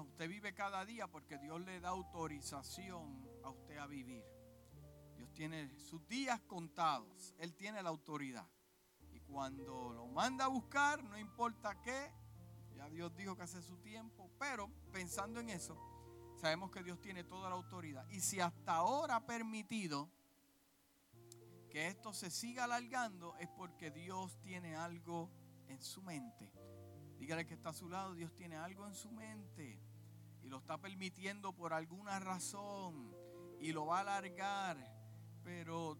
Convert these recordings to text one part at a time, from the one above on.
usted vive cada día porque Dios le da autorización a usted a vivir. Dios tiene sus días contados. Él tiene la autoridad. Y cuando lo manda a buscar, no importa qué, ya Dios dijo que hace su tiempo, pero pensando en eso, sabemos que Dios tiene toda la autoridad. Y si hasta ahora ha permitido que esto se siga alargando, es porque Dios tiene algo en su mente. Dígale que está a su lado, Dios tiene algo en su mente y lo está permitiendo por alguna razón y lo va a alargar. Pero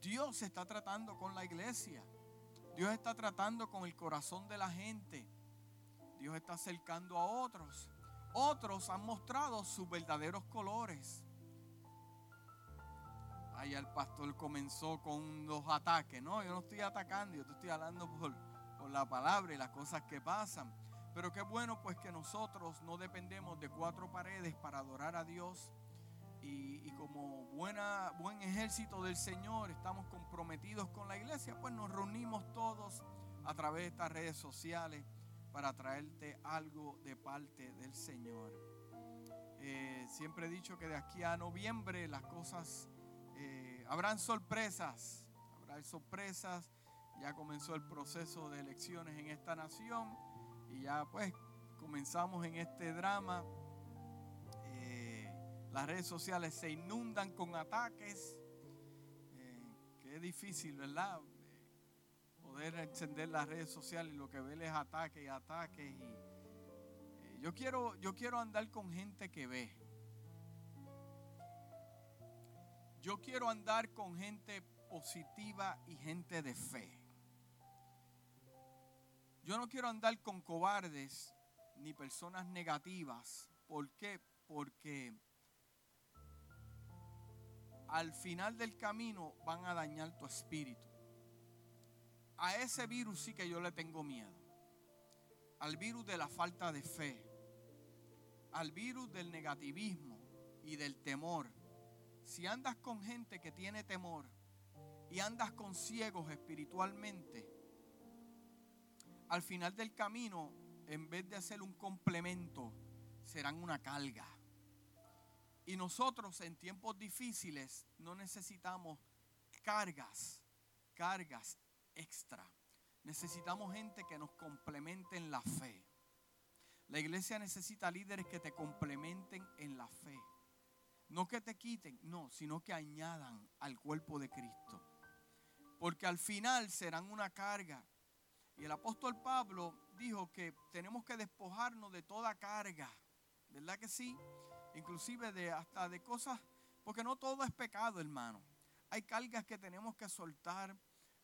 Dios está tratando con la iglesia. Dios está tratando con el corazón de la gente. Dios está acercando a otros. Otros han mostrado sus verdaderos colores. Ahí el pastor comenzó con los ataques. No, yo no estoy atacando, yo te estoy hablando por la palabra y las cosas que pasan. Pero qué bueno pues que nosotros no dependemos de cuatro paredes para adorar a Dios. Y, como buena, buen ejército del Señor estamos comprometidos con la iglesia, pues nos reunimos todos a través de estas redes sociales para traerte algo de parte del Señor. Eh, siempre he dicho que de aquí a noviembre las cosas eh, habrán sorpresas, habrá sorpresas. Ya comenzó el proceso de elecciones en esta nación y ya pues comenzamos en este drama. Eh, las redes sociales se inundan con ataques. Eh, qué difícil, ¿verdad? Eh, poder encender las redes sociales y lo que ve es ataques y ataques. Yo, quiero, yo quiero andar con gente que ve. Yo quiero andar con gente positiva y gente de fe. Yo no quiero andar con cobardes ni personas negativas. ¿Por qué? Porque al final del camino van a dañar tu espíritu. A ese virus sí que yo le tengo miedo. Al virus de la falta de fe. Al virus del negativismo y del temor. Si andas con gente que tiene temor y andas con ciegos espiritualmente, al final del camino, en vez de hacer un complemento, serán una carga. Y nosotros en tiempos difíciles no necesitamos cargas, cargas extra. Necesitamos gente que nos complemente en la fe. La iglesia necesita líderes que te complementen en la fe. No que te quiten, no, sino que añadan al cuerpo de Cristo. Porque al final serán una carga. Y el apóstol Pablo dijo que tenemos que despojarnos de toda carga. ¿Verdad que sí? Inclusive de hasta de cosas, porque no todo es pecado, hermano. Hay cargas que tenemos que soltar.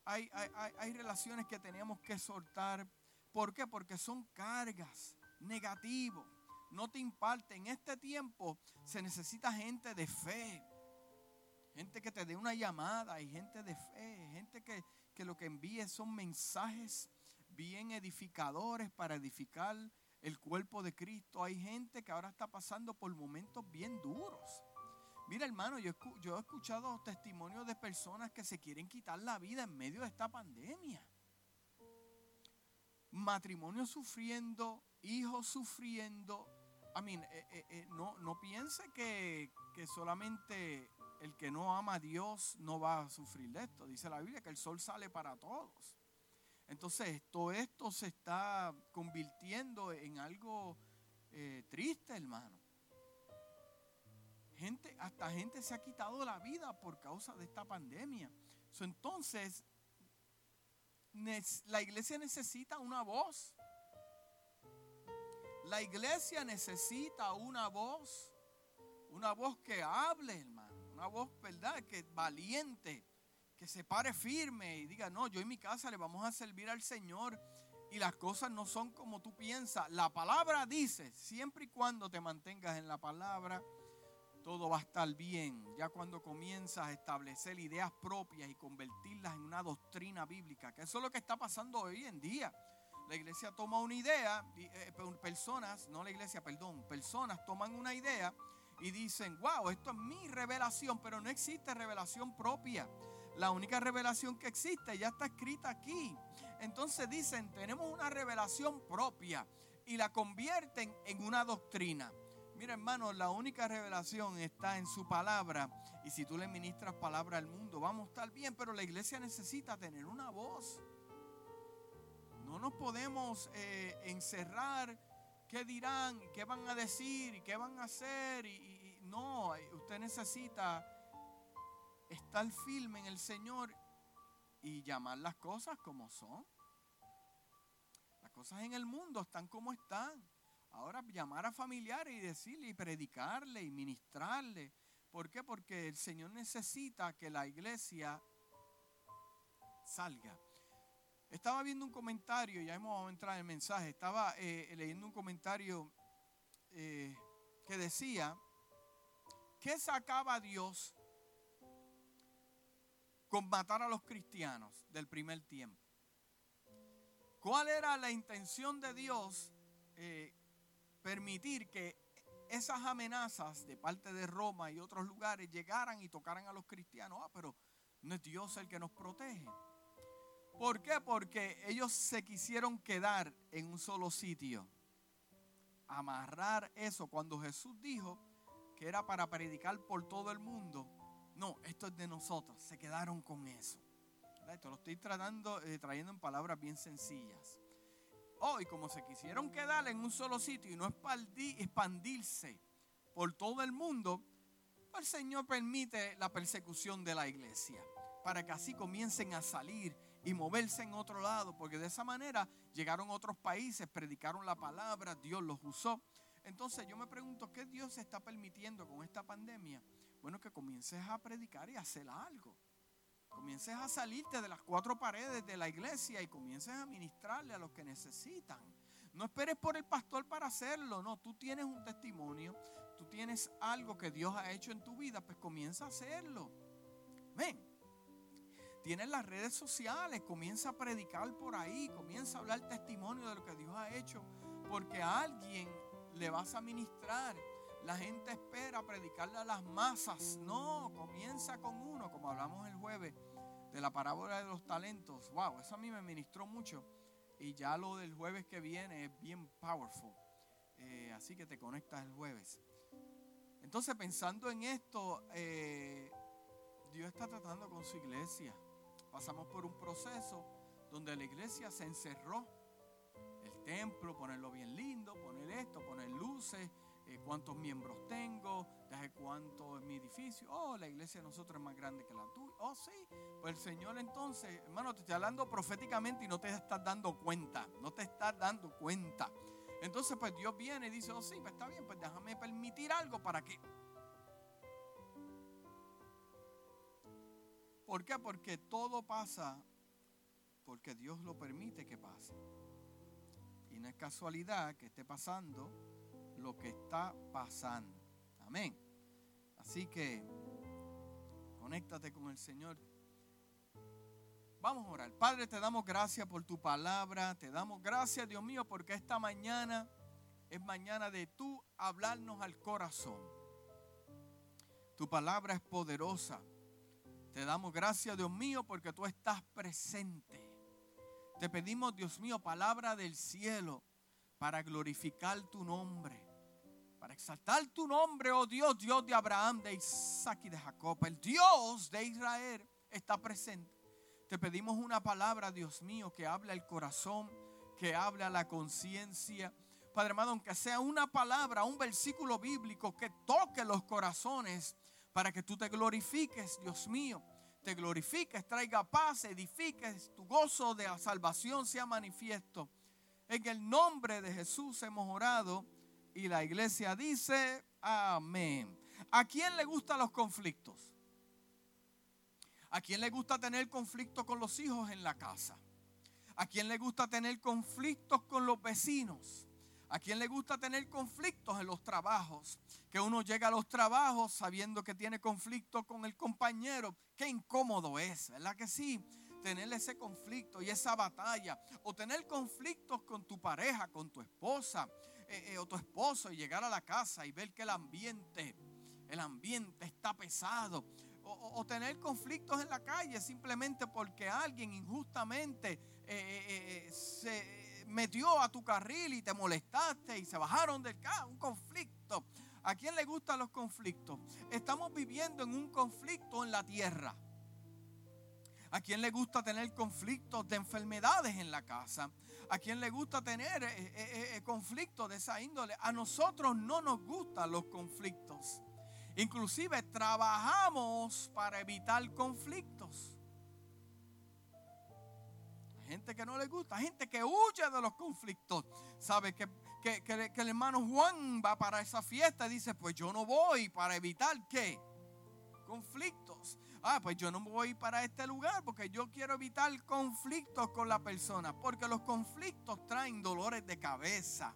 Hay, hay, hay, relaciones que tenemos que soltar. ¿Por qué? Porque son cargas negativos. No te imparte. En este tiempo se necesita gente de fe. Gente que te dé una llamada. Hay gente de fe. Gente que, que lo que envíe son mensajes bien edificadores para edificar el cuerpo de Cristo. Hay gente que ahora está pasando por momentos bien duros. Mira hermano, yo, yo he escuchado testimonios de personas que se quieren quitar la vida en medio de esta pandemia. Matrimonios sufriendo, hijos sufriendo. I mean, eh, eh, eh, no, no piense que, que solamente el que no ama a Dios no va a sufrir de esto. Dice la Biblia que el sol sale para todos. Entonces, todo esto se está convirtiendo en algo eh, triste, hermano. Gente, hasta gente se ha quitado la vida por causa de esta pandemia. Entonces, la iglesia necesita una voz. La iglesia necesita una voz. Una voz que hable, hermano. Una voz, ¿verdad? Que valiente se pare firme y diga, no, yo en mi casa le vamos a servir al Señor y las cosas no son como tú piensas. La palabra dice, siempre y cuando te mantengas en la palabra, todo va a estar bien. Ya cuando comienzas a establecer ideas propias y convertirlas en una doctrina bíblica, que eso es lo que está pasando hoy en día. La iglesia toma una idea, eh, personas, no la iglesia, perdón, personas toman una idea y dicen, wow, esto es mi revelación, pero no existe revelación propia. La única revelación que existe ya está escrita aquí. Entonces dicen, tenemos una revelación propia. y la convierten en una doctrina. Mira hermano, la única revelación está en su palabra y si tú le ministras palabra al mundo, vamos a estar bien, pero la iglesia necesita tener una voz. No nos podemos eh, encerrar qué dirán, qué van a decir, qué van a hacer. Y, no, usted necesita estar firme en el Señor y llamar las cosas como son. Las cosas en el mundo están como están. Ahora llamar a familiares y decirle y predicarle y ministrarle. ¿Por qué? Porque el Señor necesita que la iglesia salga. Estaba viendo un comentario, ya hemos entrado en el mensaje, estaba eh, leyendo un comentario eh, que decía, ¿qué sacaba Dios con matar a los cristianos del primer tiempo? ¿Cuál era la intención de Dios eh, permitir que esas amenazas de parte de Roma y otros lugares llegaran y tocaran a los cristianos? Ah, pero no es Dios el que nos protege. ¿Por qué? Porque ellos se quisieron quedar en un solo sitio. Amarrar eso cuando Jesús dijo que era para predicar por todo el mundo. No, esto es de nosotros. Se quedaron con eso. Esto lo estoy tratando, eh, trayendo en palabras bien sencillas. Hoy, como se quisieron quedar en un solo sitio y no expandirse por todo el mundo, pues el Señor permite la persecución de la iglesia para que así comiencen a salir y moverse en otro lado, porque de esa manera llegaron otros países, predicaron la palabra, Dios los usó. Entonces yo me pregunto, ¿qué Dios está permitiendo con esta pandemia? Bueno, que comiences a predicar y hacer algo. Comiences a salirte de las cuatro paredes de la iglesia y comiences a ministrarle a los que necesitan. No esperes por el pastor para hacerlo, no, tú tienes un testimonio, tú tienes algo que Dios ha hecho en tu vida, pues comienza a hacerlo. Ven, Tienes las redes sociales, comienza a predicar por ahí, comienza a hablar testimonio de lo que Dios ha hecho, porque a alguien le vas a ministrar. La gente espera predicarle a las masas. No, comienza con uno, como hablamos el jueves de la parábola de los talentos. Wow, eso a mí me ministró mucho. Y ya lo del jueves que viene es bien powerful. Eh, así que te conectas el jueves. Entonces, pensando en esto, eh, Dios está tratando con su iglesia pasamos por un proceso donde la iglesia se encerró. El templo, ponerlo bien lindo, poner esto, poner luces, eh, cuántos miembros tengo, desde cuánto es mi edificio. Oh, la iglesia de nosotros es más grande que la tuya. Oh, sí. Pues el Señor entonces, hermano, te estoy hablando proféticamente y no te estás dando cuenta. No te estás dando cuenta. Entonces, pues Dios viene y dice, oh, sí, pues está bien, pues déjame permitir algo para que ¿Por qué? Porque todo pasa porque Dios lo permite que pase. Y no es casualidad que esté pasando lo que está pasando. Amén. Así que conéctate con el Señor. Vamos a orar. Padre, te damos gracias por tu palabra. Te damos gracias, Dios mío, porque esta mañana es mañana de tú hablarnos al corazón. Tu palabra es poderosa te damos gracias, Dios mío, porque tú estás presente. Te pedimos, Dios mío, palabra del cielo para glorificar tu nombre, para exaltar tu nombre, oh Dios, Dios de Abraham, de Isaac y de Jacob. El Dios de Israel está presente. Te pedimos una palabra, Dios mío, que hable al corazón, que hable a la conciencia. Padre amado, aunque sea una palabra, un versículo bíblico que toque los corazones para que tú te glorifiques, Dios mío. Te glorifiques, traiga paz, edifiques, tu gozo de la salvación sea manifiesto. En el nombre de Jesús hemos orado y la iglesia dice amén. ¿A quién le gustan los conflictos? ¿A quién le gusta tener conflictos con los hijos en la casa? ¿A quién le gusta tener conflictos con los vecinos? ¿A quién le gusta tener conflictos en los trabajos? Que uno llega a los trabajos sabiendo que tiene conflicto con el compañero. Qué incómodo es, ¿verdad que sí? Tener ese conflicto y esa batalla. O tener conflictos con tu pareja, con tu esposa eh, eh, o tu esposo y llegar a la casa y ver que el ambiente, el ambiente está pesado. O, tener conflictos en la calle simplemente porque alguien injustamente eh, se metió a tu carril y te molestaste y se bajaron del carro, un conflicto. ¿A quién le gustan los conflictos? Estamos viviendo en un conflicto en la tierra. ¿A quién le gusta tener conflictos de enfermedades en la casa? ¿A quién le gusta tener eh, eh, eh, conflictos de esa índole? A nosotros no nos gustan los conflictos. Inclusive trabajamos para evitar conflictos. Gente que no le gusta, gente que huye de los conflictos. Sabe que, que, que el hermano Juan va para esa fiesta y dice, pues yo no voy para evitar qué? Conflictos ah, pues yo no voy para este lugar porque yo quiero evitar conflictos con la persona, porque los conflictos traen dolores de cabeza,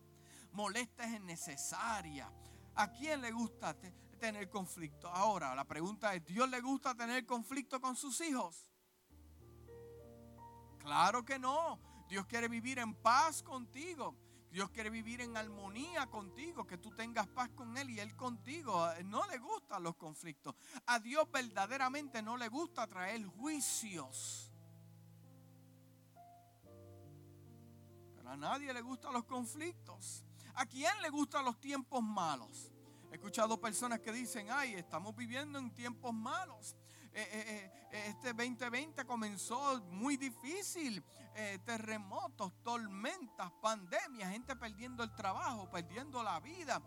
molestias innecesarias. ¿A quién le gusta tener conflicto? Ahora, la pregunta es, ¿Dios le gusta tener conflicto con sus hijos? Claro que no. Dios quiere vivir en paz contigo. Dios quiere vivir en armonía contigo, que tú tengas paz con Él y Él contigo. No le gustan los conflictos. A Dios verdaderamente no le gusta traer juicios. Pero a nadie le gustan los conflictos. ¿A quién le gustan los tiempos malos? He escuchado personas que dicen, ay, estamos viviendo en tiempos malos. Eh, eh, eh, este 2020 comenzó muy difícil. terremotos, tormentas, pandemias, gente perdiendo el trabajo, perdiendo la vida,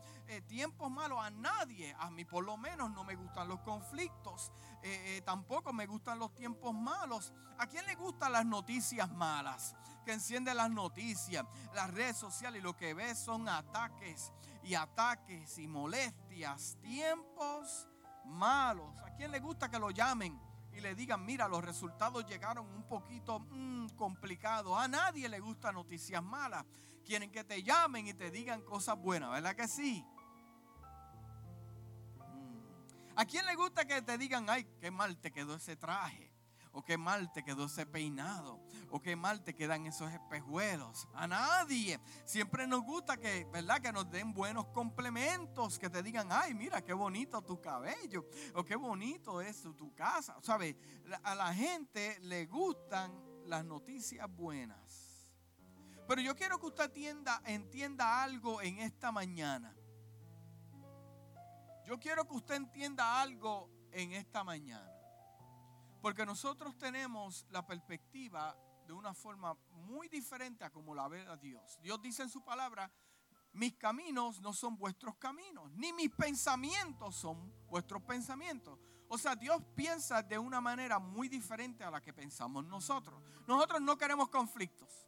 tiempos malos. A nadie, a mí por lo menos no me gustan los conflictos, tampoco me gustan los tiempos malos. ¿A quién le gustan las noticias malas? Que enciende las noticias, las redes sociales y lo que ve son ataques y ataques y molestias, tiempos malos. ¿A quién le gusta que lo llamen y le digan, mira, los resultados llegaron un poquito mm, complicados? A nadie le gusta noticias malas. Quieren que te llamen y te digan cosas buenas, ¿verdad que sí? Mm. ¿A quién le gusta que te digan, ay, qué mal te quedó ese traje? o qué mal te quedó ese peinado, o qué mal te quedan esos espejuelos. A nadie. Siempre nos gusta que, ¿verdad? Que nos den buenos complementos, que te digan, ay, mira qué bonito tu cabello, o qué bonito es tu, casa. ¿Sabes? A la gente le gustan las noticias buenas. Pero yo quiero que usted entienda algo en esta mañana. Yo quiero que usted entienda algo en esta mañana. Porque nosotros tenemos la perspectiva de una forma muy diferente a como la ve a Dios. Dios dice en su palabra, mis caminos no son vuestros caminos, ni mis pensamientos son vuestros pensamientos. O sea, Dios piensa de una manera muy diferente a la que pensamos nosotros. Nosotros no queremos conflictos.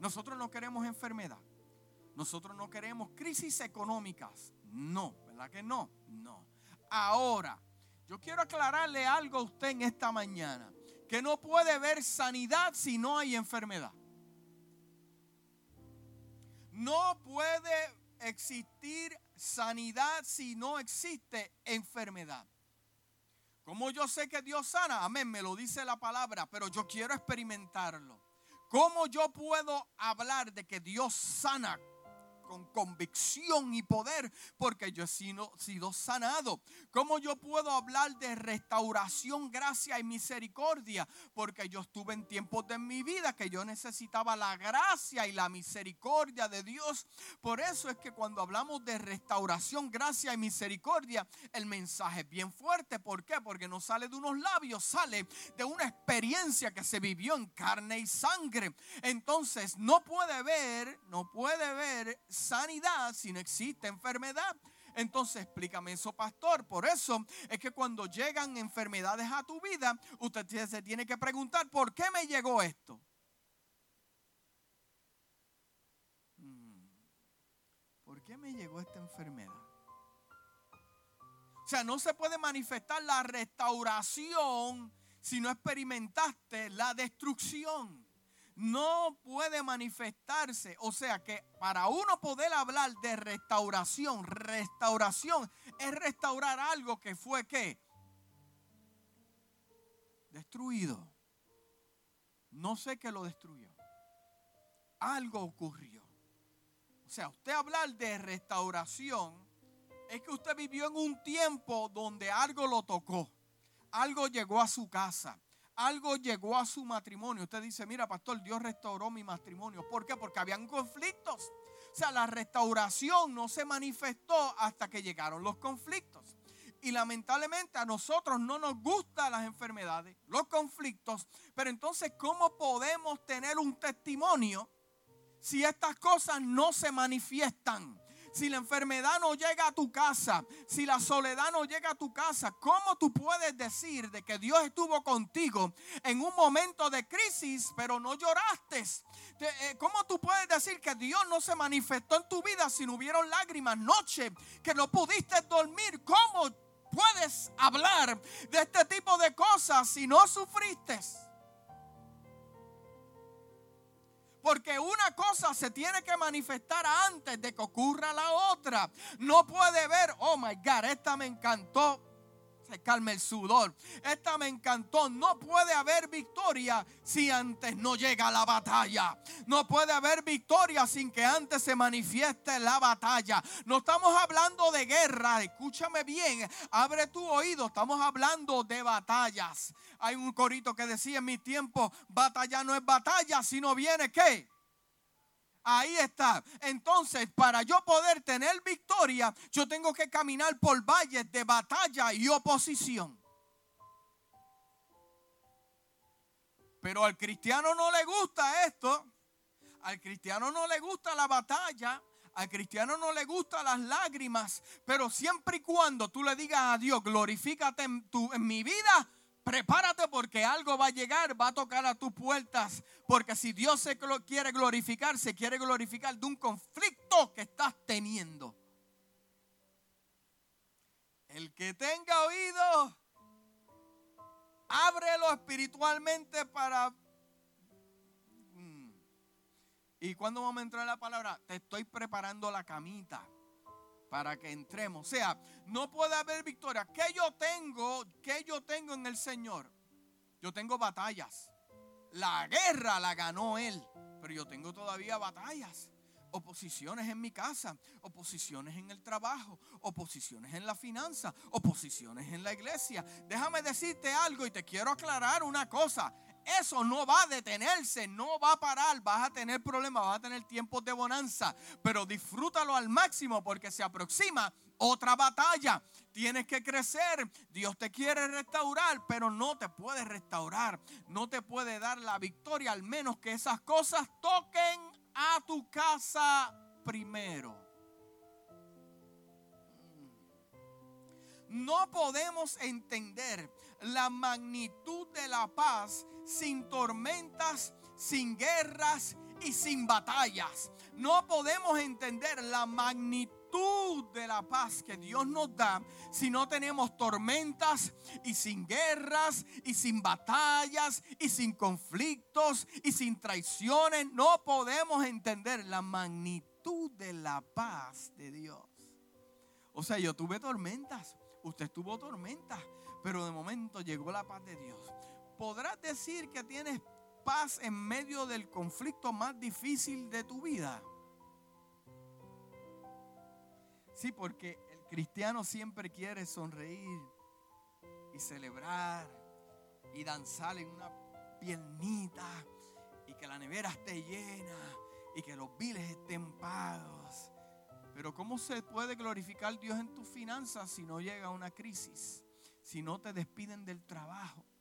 Nosotros no queremos enfermedad. Nosotros no queremos crisis económicas. No, ¿verdad que no? No. Ahora, yo quiero aclararle algo a usted en esta mañana, que no puede haber sanidad si no hay enfermedad. No puede existir sanidad si no existe enfermedad. Como yo sé que Dios sana, amén, me lo dice la palabra, pero yo quiero experimentarlo. ¿Cómo yo puedo hablar de que Dios sana con convicción y poder porque yo he sido, sanado. ¿Cómo yo puedo hablar de restauración, gracia y misericordia? Porque yo estuve en tiempos de mi vida que yo necesitaba la gracia y la misericordia de Dios. Por eso es que cuando hablamos de restauración, gracia y misericordia, el mensaje es bien fuerte. ¿Por qué? Porque no sale de unos labios, sale de una experiencia que se vivió en carne y sangre. Entonces no puede ver, no puede ver sanidad si no existe enfermedad. Entonces explícame eso, pastor. Por eso es que cuando llegan enfermedades a tu vida, usted se tiene que preguntar, ¿por qué me llegó esto? Mm, ¿Por qué me llegó esta enfermedad? O sea, no se puede manifestar la restauración si no experimentaste la destrucción no puede manifestarse. O sea que para uno poder hablar de restauración, restauración es restaurar algo que fue que destruido. No sé qué lo destruyó. Algo ocurrió. O sea, usted hablar de restauración es que usted vivió en un tiempo donde algo lo tocó. Algo llegó a su casa algo llegó a su matrimonio. Usted dice, mira, pastor, Dios restauró mi matrimonio. ¿Por qué? Porque habían conflictos. O sea, la restauración no se manifestó hasta que llegaron los conflictos. Y lamentablemente a nosotros no nos gustan las enfermedades, los conflictos. Pero entonces, ¿cómo podemos tener un testimonio si estas cosas no se manifiestan? Si la enfermedad no llega a tu casa, si la soledad no llega a tu casa, ¿cómo tú puedes decir de que Dios estuvo contigo en un momento de crisis, pero no lloraste? Eh, ¿Cómo tú puedes decir que Dios no se manifestó en tu vida si no hubieron lágrimas noche, que no pudiste dormir? ¿Cómo puedes hablar de este tipo de cosas si no sufriste? Porque una cosa se tiene que manifestar antes de que ocurra la otra. No puede ver, oh my God, esta me encantó calme el sudor. Esta me encantó. No puede haber victoria si antes no llega la batalla. No puede haber victoria sin que antes se manifieste la batalla. No estamos hablando de guerra. Escúchame bien. Abre tu oído. Estamos hablando de batallas. Hay un corito que decía en mi tiempo, batalla no es batalla, sino viene qué? Ahí está. Entonces, para yo poder tener victoria, yo tengo que caminar por valles de batalla y oposición. Pero al cristiano no le gusta esto. Al cristiano no le gusta la batalla. Al cristiano no le gustan las lágrimas. Pero siempre y cuando tú le digas a Dios, glorifícate en, en mi vida, Prepárate porque algo va a llegar, va a tocar a tus puertas. Porque si Dios se quiere glorificar, se quiere glorificar de un conflicto que estás teniendo. El que tenga oído, ábrelo espiritualmente para... Mm. ¿Y cuando vamos a entrar en la palabra? Te estoy preparando la camita para que entremos. O sea, no puede haber victoria. ¿Qué yo tengo? ¿Qué yo tengo en el Señor? Yo tengo batallas. La guerra la ganó Él, pero yo tengo todavía batallas. Oposiciones en mi casa, oposiciones en el trabajo, oposiciones en la finanza, oposiciones en la iglesia. Déjame decirte algo y te quiero aclarar una cosa. Eso no va a detenerse, no va a parar. Vas a tener problemas, vas a tener tiempos de bonanza, pero disfrútalo al máximo porque se aproxima otra batalla. Tienes que crecer. Dios te quiere restaurar, pero no te puede restaurar. No te puede dar la victoria, al menos que esas cosas toquen a tu casa primero. No podemos entender la magnitud de la paz sin tormentas, sin guerras y sin batallas. No podemos entender la magnitud de la paz que Dios nos da si no tenemos tormentas y sin guerras y sin batallas y sin conflictos y sin traiciones. No podemos entender la magnitud de la paz de Dios. O sea, yo tuve tormentas, usted tuvo tormentas, pero de momento llegó la paz de Dios. ¿Podrás decir que tienes paz en medio del conflicto más difícil de tu vida? Sí, porque el cristiano siempre quiere sonreír y celebrar y danzar en una piernita y que la nevera esté llena y que los biles estén pagos. Pero ¿cómo se puede glorificar Dios en tus finanzas si no llega una crisis? Si no te despiden del trabajo.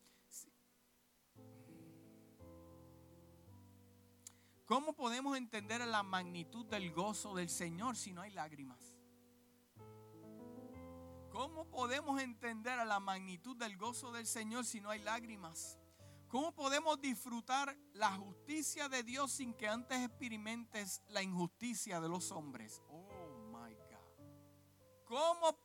¿Cómo podemos entender la magnitud del gozo del Señor si no hay lágrimas? ¿Cómo podemos entender la magnitud del gozo del Señor si no hay lágrimas? ¿Cómo podemos disfrutar la justicia de Dios sin que antes experimentes la injusticia de los hombres? Oh my God. ¿Cómo?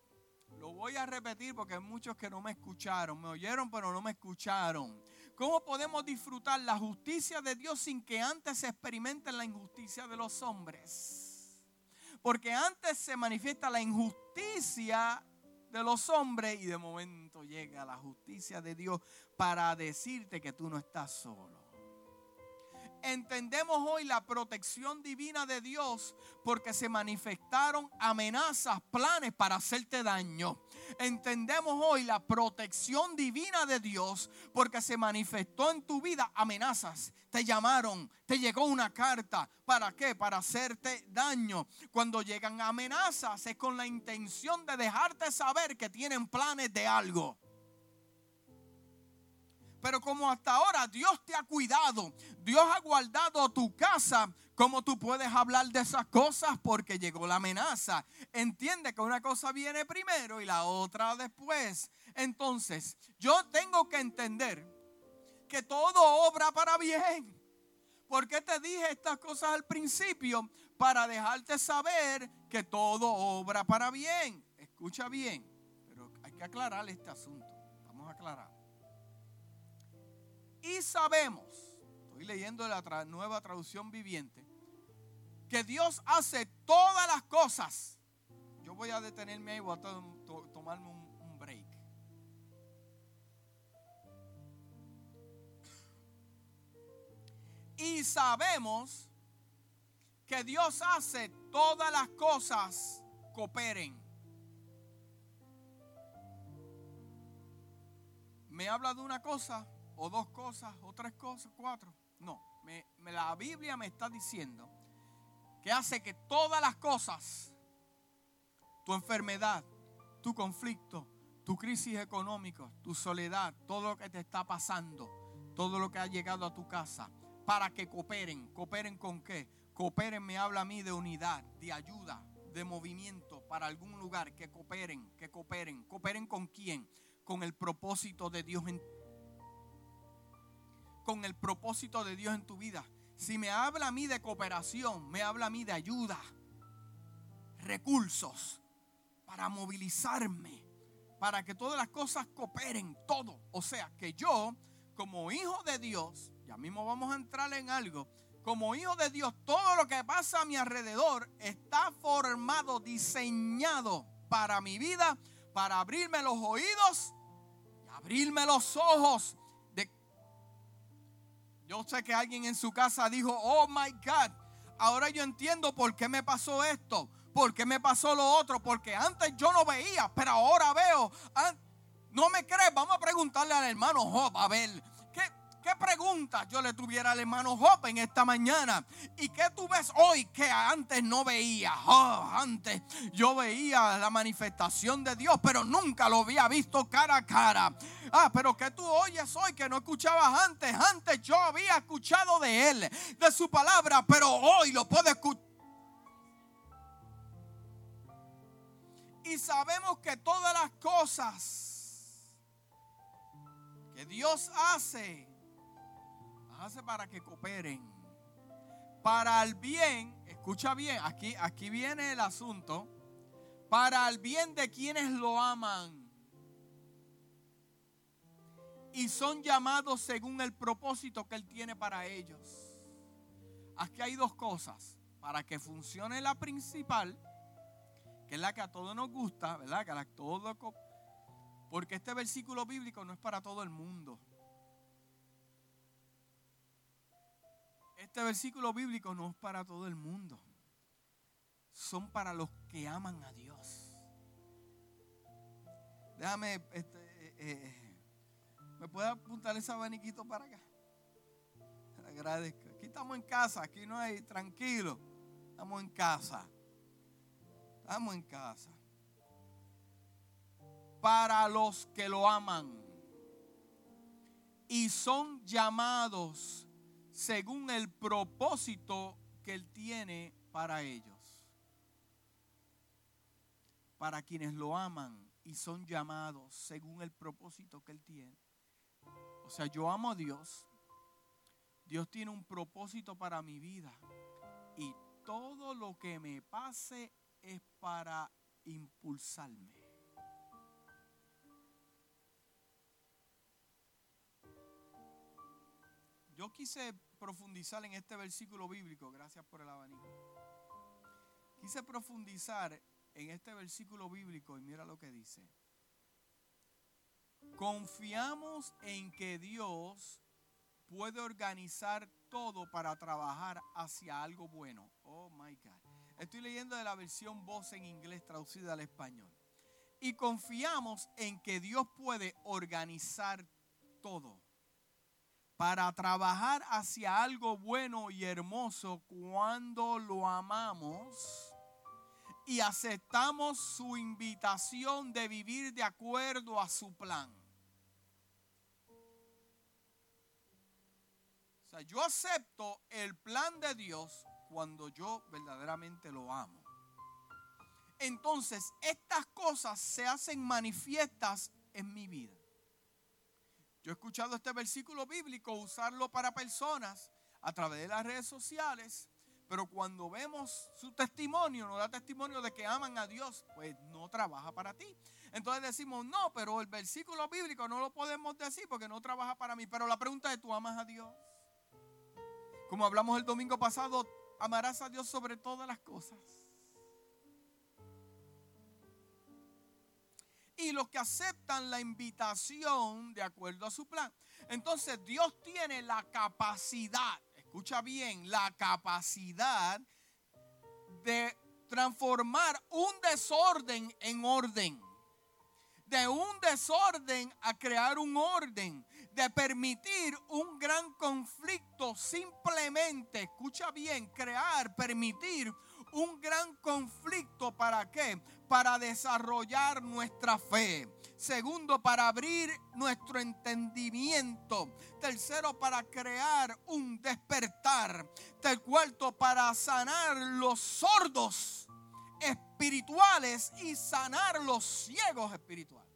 Lo voy a repetir porque hay muchos que no me escucharon. Me oyeron, pero no me escucharon. ¿Cómo podemos disfrutar la justicia de Dios sin que antes se experimente la injusticia de los hombres? Porque antes se manifiesta la injusticia de los hombres y de momento llega la justicia de Dios para decirte que tú no estás solo entendemos hoy la protección divina de Dios porque se manifestaron amenazas, planes para hacerte daño. Entendemos hoy la protección divina de Dios porque se manifestó en tu vida amenazas. Te llamaron, te llegó una carta. ¿Para qué? Para hacerte daño. Cuando llegan amenazas es con la intención de dejarte saber que tienen planes de algo. Pero como hasta ahora Dios te ha cuidado, Dios ha guardado tu casa, ¿cómo tú puedes hablar de esas cosas? Porque llegó la amenaza. Entiende que una cosa viene primero y la otra después. Entonces, yo tengo que entender que todo obra para bien. ¿Por qué te dije estas cosas al principio? Para dejarte saber que todo obra para bien. Escucha bien, pero hay que aclarar este asunto. Vamos a aclarar. Y sabemos, estoy leyendo la nueva traducción viviente, que Dios hace todas las cosas. Yo voy a detenerme ahí, voy a tomarme un, break. Y sabemos que Dios hace todas las cosas cooperen. Me habla de una cosa o dos cosas, o tres cosas, cuatro. No, la Biblia me está diciendo que hace que todas las cosas, tu enfermedad, tu conflicto, tu crisis económica, tu soledad, todo lo que te está pasando, todo lo que ha llegado a tu casa, para que cooperen. ¿Cooperen con qué? Cooperen me habla a mí de unidad, de ayuda, de movimiento para algún lugar. Que cooperen, que cooperen. ¿Cooperen con quién? Con el propósito de Dios en con el propósito de Dios en tu vida. Si me habla a mí de cooperación, me habla a mí de ayuda, recursos para movilizarme, para que todas las cosas cooperen, todo. O sea, que yo, como hijo de Dios, ya mismo vamos a entrar en algo, como hijo de Dios, todo lo que pasa a mi alrededor está formado, diseñado para mi vida, para abrirme los oídos abrirme los ojos yo sé que alguien en su casa dijo, oh my God, ahora yo entiendo por qué me pasó esto, por qué me pasó lo otro, porque antes yo no veía, pero ahora veo. No me crees, vamos a preguntarle al hermano Job, a ver, ¿Qué preguntas yo le tuviera al hermano Job en esta mañana? ¿Y qué tú ves hoy que antes no veía? Oh, antes yo veía la manifestación de Dios, pero nunca lo había visto cara a cara. Ah, pero que tú oyes hoy que no escuchabas antes. Antes yo había escuchado de Él, de su palabra, pero hoy lo puedo escuchar. Y sabemos que todas las cosas que Dios hace hace para que cooperen. Para el bien, escucha bien, aquí, aquí viene el asunto. Para el bien de quienes lo aman. Y son llamados según el propósito que Él tiene para ellos. Aquí hay dos cosas. Para que funcione la principal, que es la que a todos nos gusta, ¿verdad? Que a todo, porque este versículo bíblico no es para todo el mundo. Este versículo bíblico no es para todo el mundo. Son para los que aman a Dios. Déjame, este, eh, eh, ¿me puede apuntar ese abaniquito para acá? agradezco. Aquí estamos en casa, aquí no hay, tranquilo. Estamos en casa. Estamos en casa. Para los que lo aman y son llamados según el propósito que Él tiene para ellos. Para quienes lo aman y son llamados según el propósito que Él tiene. O sea, yo amo a Dios. Dios tiene un propósito para mi vida. Y todo lo que me pase es para impulsarme. Yo quise profundizar en este versículo bíblico, gracias por el abanico. Quise profundizar en este versículo bíblico y mira lo que dice. Confiamos en que Dios puede organizar todo para trabajar hacia algo bueno. Oh my God. Estoy leyendo de la versión voz en inglés traducida al español. y confiamos en que Dios puede organizar todo para trabajar hacia algo bueno y hermoso cuando lo amamos y aceptamos su invitación de vivir de acuerdo a su plan. O sea, yo acepto el plan de Dios cuando yo verdaderamente lo amo. Entonces, estas cosas se hacen manifiestas en mi vida. Yo he escuchado este versículo bíblico usarlo para personas a través de las redes sociales, pero cuando vemos su testimonio, no da testimonio de que aman a Dios, pues no trabaja para ti. Entonces decimos, no, pero el versículo bíblico no lo podemos decir porque no trabaja para mí. Pero la pregunta es, ¿tú amas a Dios? Como hablamos el domingo pasado, amarás a Dios sobre todas las cosas. Y los que aceptan la invitación de acuerdo a su plan. Entonces Dios tiene la capacidad, escucha bien, la capacidad de transformar un desorden en orden. De un desorden a crear un orden. De permitir un gran conflicto simplemente, escucha bien, crear, permitir un gran conflicto. ¿Para qué? Para desarrollar nuestra fe. Segundo, para abrir nuestro entendimiento. Tercero, para crear un despertar. Del cuarto, para sanar los sordos espirituales y sanar los ciegos espirituales.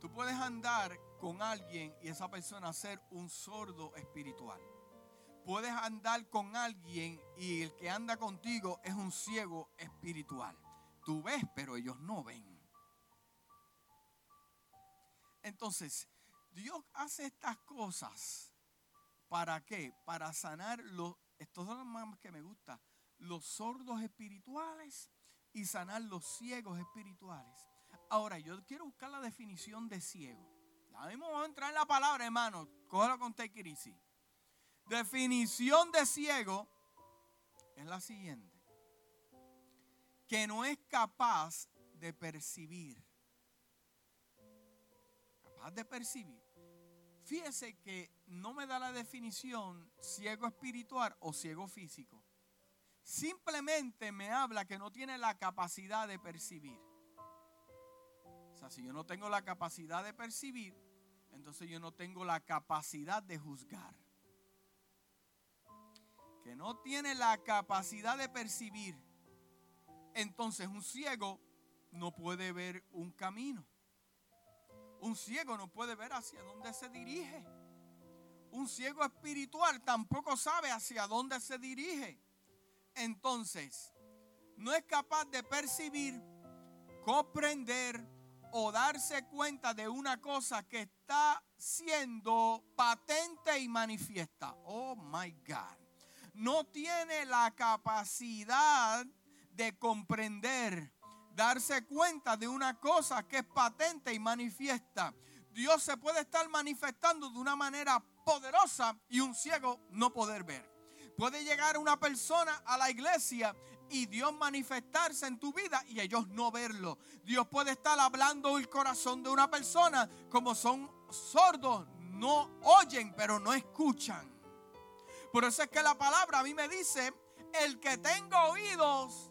Tú puedes andar con alguien y esa persona ser un sordo espiritual puedes andar con alguien y el que anda contigo es un ciego espiritual. Tú ves, pero ellos no ven. Entonces, Dios hace estas cosas. ¿Para qué? Para sanar los, los más que me gusta, los sordos espirituales y sanar los ciegos espirituales. Ahora, yo quiero buscar la definición de ciego. Vamos a entrar en la palabra, hermano. Cógelo con easy definición de ciego es la siguiente. Que no es capaz de percibir. Capaz de percibir. Fíjese que no me da la definición ciego espiritual o ciego físico. Simplemente me habla que no tiene la capacidad de percibir. O sea, si yo no tengo la capacidad de percibir, entonces yo no tengo la capacidad de juzgar que no tiene la capacidad de percibir, entonces un ciego no puede ver un camino. Un ciego no puede ver hacia dónde se dirige. Un ciego espiritual tampoco sabe hacia dónde se dirige. Entonces, no es capaz de percibir, comprender o darse cuenta de una cosa que está siendo patente y manifiesta. Oh my God no tiene la capacidad de comprender, darse cuenta de una cosa que es patente y manifiesta. Dios se puede estar manifestando de una manera poderosa y un ciego no poder ver. Puede llegar una persona a la iglesia y Dios manifestarse en tu vida y ellos no verlo. Dios puede estar hablando el corazón de una persona como son sordos, no oyen pero no escuchan. Por eso es que la palabra a mí me dice, el que tenga oídos,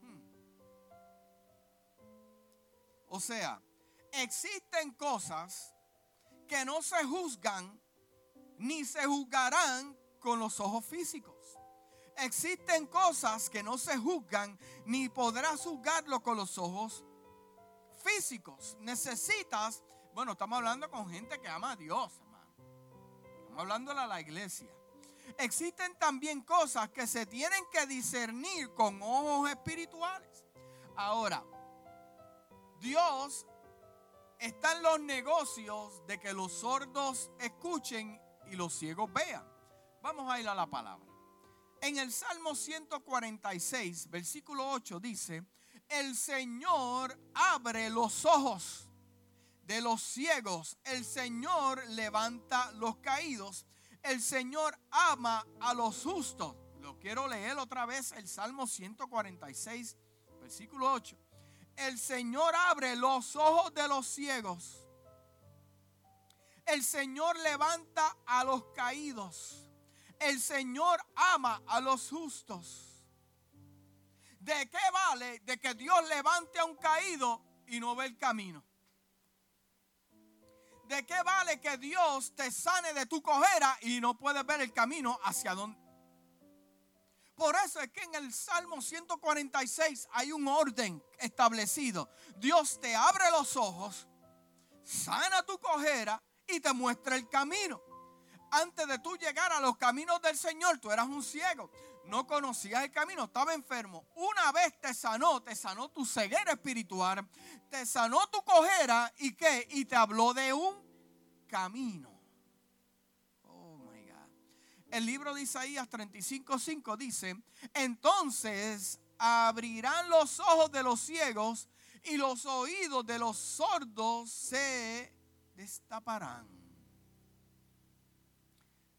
hmm. o sea, existen cosas que no se juzgan ni se juzgarán con los ojos físicos. Existen cosas que no se juzgan ni podrás juzgarlo con los ojos físicos. Necesitas, bueno, estamos hablando con gente que ama a Dios, hablándole a la iglesia. Existen también cosas que se tienen que discernir con ojos espirituales. Ahora, Dios está en los negocios de que los sordos escuchen y los ciegos vean. Vamos a ir a la palabra. En el Salmo 146, versículo 8 dice, el Señor abre los ojos de los ciegos. El Señor levanta los caídos. El Señor ama a los justos. Lo Quiero leer otra vez el Salmo 146, versículo 8. El Señor abre los ojos de los ciegos. El Señor levanta a los caídos. El Señor ama a los justos. ¿De qué vale de que Dios levante a un caído y no ve el camino? ¿De qué vale que Dios te sane de tu cojera y no puedes ver el camino hacia donde? Por eso es que en el Salmo 146 hay un orden establecido. Dios te abre los ojos, sana tu cojera y te muestra el camino. Antes de tú llegar a los caminos del Señor, tú eras un ciego. No conocías el camino, estaba enfermo. Una vez te sanó, te sanó tu ceguera espiritual, te sanó tu cojera y qué? Y te habló de un camino. Oh my God. El libro de Isaías 35:5 dice, entonces abrirán los ojos de los ciegos y los oídos de los sordos se destaparán.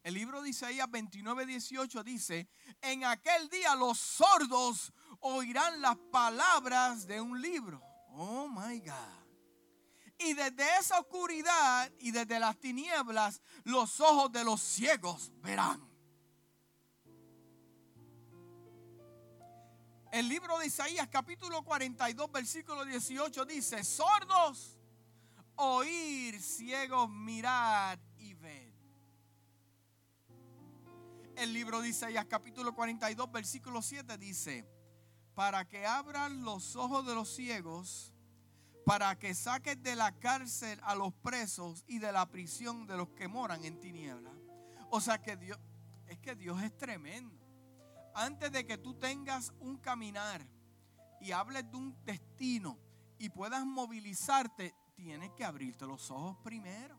El libro de Isaías 29, 18 dice, en aquel día los sordos oirán las palabras de un libro. Oh my God. Y desde esa oscuridad y desde las tinieblas, los ojos de los ciegos verán. El libro de Isaías capítulo 42 versículo 18 dice, sordos, oír, ciegos, mirar el libro de Isaías capítulo 42 versículo 7 dice, para que abran los ojos de los ciegos, para que saques de la cárcel a los presos y de la prisión de los que moran en tinieblas. O sea que Dios, es que Dios es tremendo. Antes de que tú tengas un caminar y hables de un destino y puedas movilizarte, tienes que abrirte los ojos primero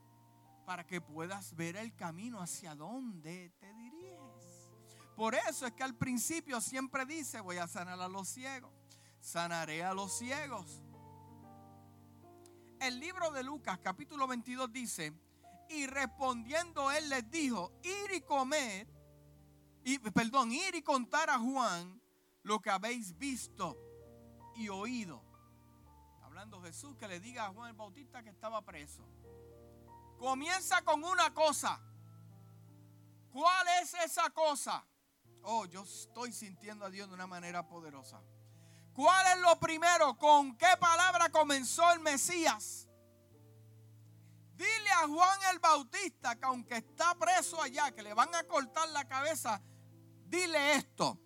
para que puedas ver el camino hacia dónde te diriges. Por eso es que al principio siempre dice, voy a sanar a los ciegos, sanaré a los ciegos. El libro de Lucas capítulo 22 dice, y respondiendo él les dijo, ir y comer, y, perdón, ir y contar a Juan lo que habéis visto y oído. Hablando Jesús que le diga a Juan el Bautista que estaba preso. Comienza con una cosa. ¿Cuál es esa cosa? Oh, yo estoy sintiendo a Dios de una manera poderosa. ¿Cuál es lo primero? ¿Con qué palabra comenzó el Mesías? Dile a Juan el Bautista que aunque está preso allá, que le van a cortar la cabeza, dile esto.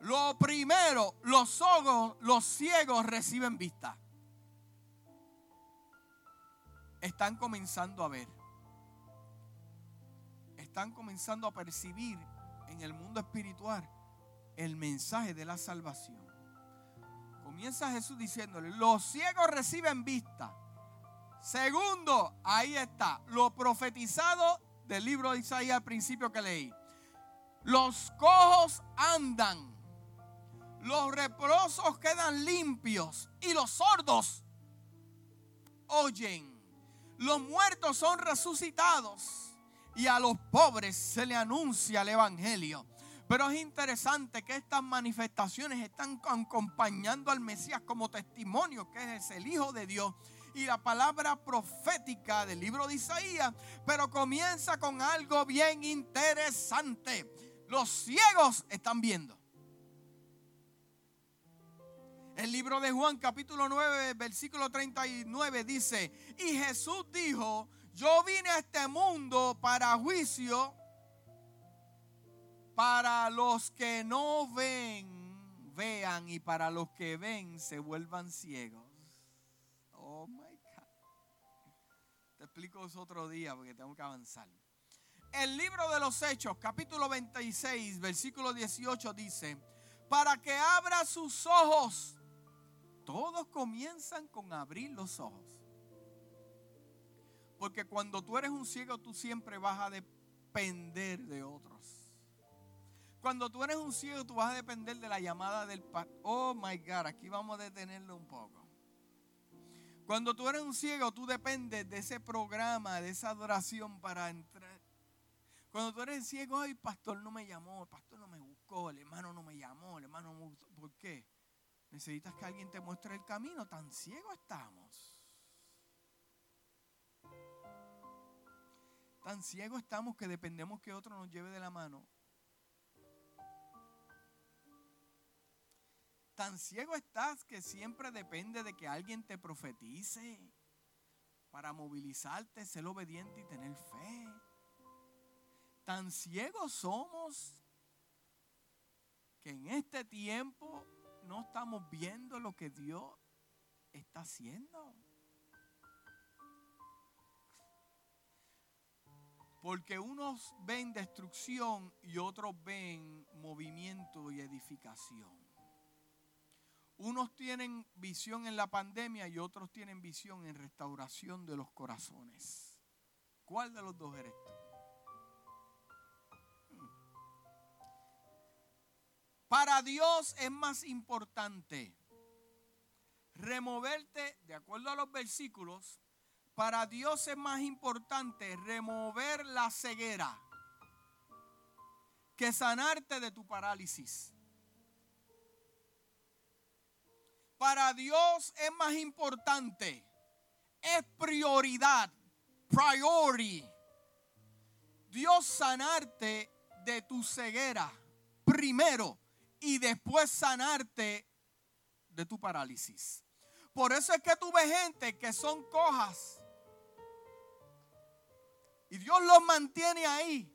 Lo primero, los ojos, los ciegos reciben vista. Están comenzando a ver. Están comenzando a percibir en el mundo espiritual el mensaje de la salvación. Comienza Jesús diciéndole, los ciegos reciben vista. Segundo, ahí está, lo profetizado del libro de Isaías al principio que leí. Los cojos andan, los reprosos quedan limpios y los sordos oyen. Los muertos son resucitados y a los pobres se le anuncia el Evangelio. Pero es interesante que estas manifestaciones están acompañando al Mesías como testimonio, que es el Hijo de Dios. Y la palabra profética del libro de Isaías, pero comienza con algo bien interesante. Los ciegos están viendo. El libro de Juan capítulo 9, versículo 39 dice, y Jesús dijo, yo vine a este mundo para juicio para los que no ven, vean y para los que ven se vuelvan ciegos. Oh my God. Te explico eso otro día porque tengo que avanzar. El libro de los Hechos, capítulo 26, versículo 18 dice, para que abra sus ojos. Todos comienzan con abrir los ojos. Porque cuando tú eres un ciego, tú siempre vas a depender de otros. Cuando tú eres un ciego, tú vas a depender de la llamada del pastor. Oh my God, aquí vamos a detenerlo un poco. Cuando tú eres un ciego, tú dependes de ese programa, de esa adoración para entrar. Cuando tú eres ciego, ay, el pastor no me llamó, el pastor no me buscó, el hermano amor, hermano. ¿Por qué? Necesitas que alguien te muestre el camino. Tan ciego estamos. Tan ciego estamos que dependemos que otro nos lleve de la mano. Tan ciego estás que siempre depende de que alguien te profetice para movilizarte, ser obediente y tener fe. Tan ciegos somos que en este tiempo no estamos viendo lo que Dios está haciendo. Porque unos ven destrucción y otros ven movimiento y edificación. Unos tienen visión en la pandemia y otros tienen visión en restauración de los corazones. ¿Cuál de los dos eres tú? Para Dios es más importante removerte, de acuerdo a los versículos, para Dios es más importante remover la ceguera que sanarte de tu parálisis. Para Dios es más importante, es prioridad, priority. Dios sanarte de tu ceguera primero y después sanarte de tu parálisis. Por eso es que tú ves gente que son cojas. Dios los mantiene ahí.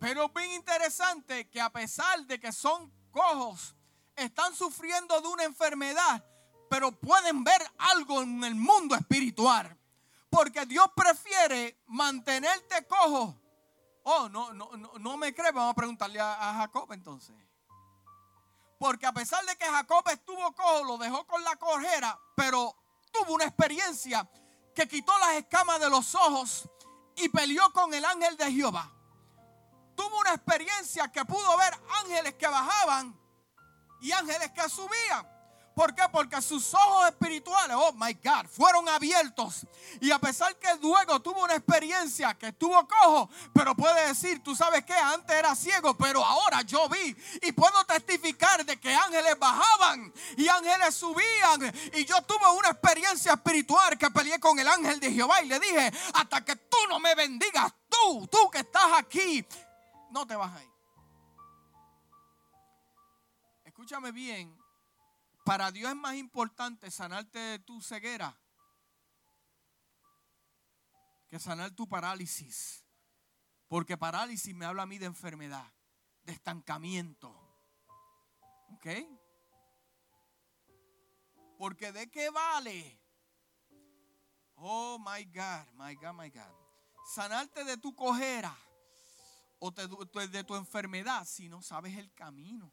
Pero es bien interesante que a pesar de que son cojos, están sufriendo de una enfermedad, pero pueden ver algo en el mundo espiritual. Porque Dios prefiere mantenerte cojo. Oh, no, no, no, me cree. Vamos a preguntarle a Jacob entonces. Porque a pesar de que Jacob estuvo cojo, lo dejó con la cojera, pero tuvo una experiencia que quitó las escamas de los ojos y peleó con el ángel de Jehová. Tuvo una experiencia que pudo ver ángeles que bajaban y ángeles que subían. ¿Por qué? Porque sus ojos espirituales, oh my God, fueron abiertos. Y a pesar que luego tuvo una experiencia que estuvo cojo, pero puede decir, tú sabes que antes era ciego, pero ahora yo vi. Y puedo testificar de que ángeles bajaban y ángeles subían. Y yo tuve una experiencia espiritual que peleé con el ángel de Jehová y le dije, hasta que tú no me bendigas, tú, tú que estás aquí, no te vas a ir. Escúchame bien para Dios es más importante sanarte de tu ceguera que sanar tu parálisis. Porque parálisis me habla a mí de enfermedad, de estancamiento. ¿Ok? Porque de qué vale? Oh my God, my God, my God. Sanarte de tu cojera o de tu enfermedad si no sabes el camino.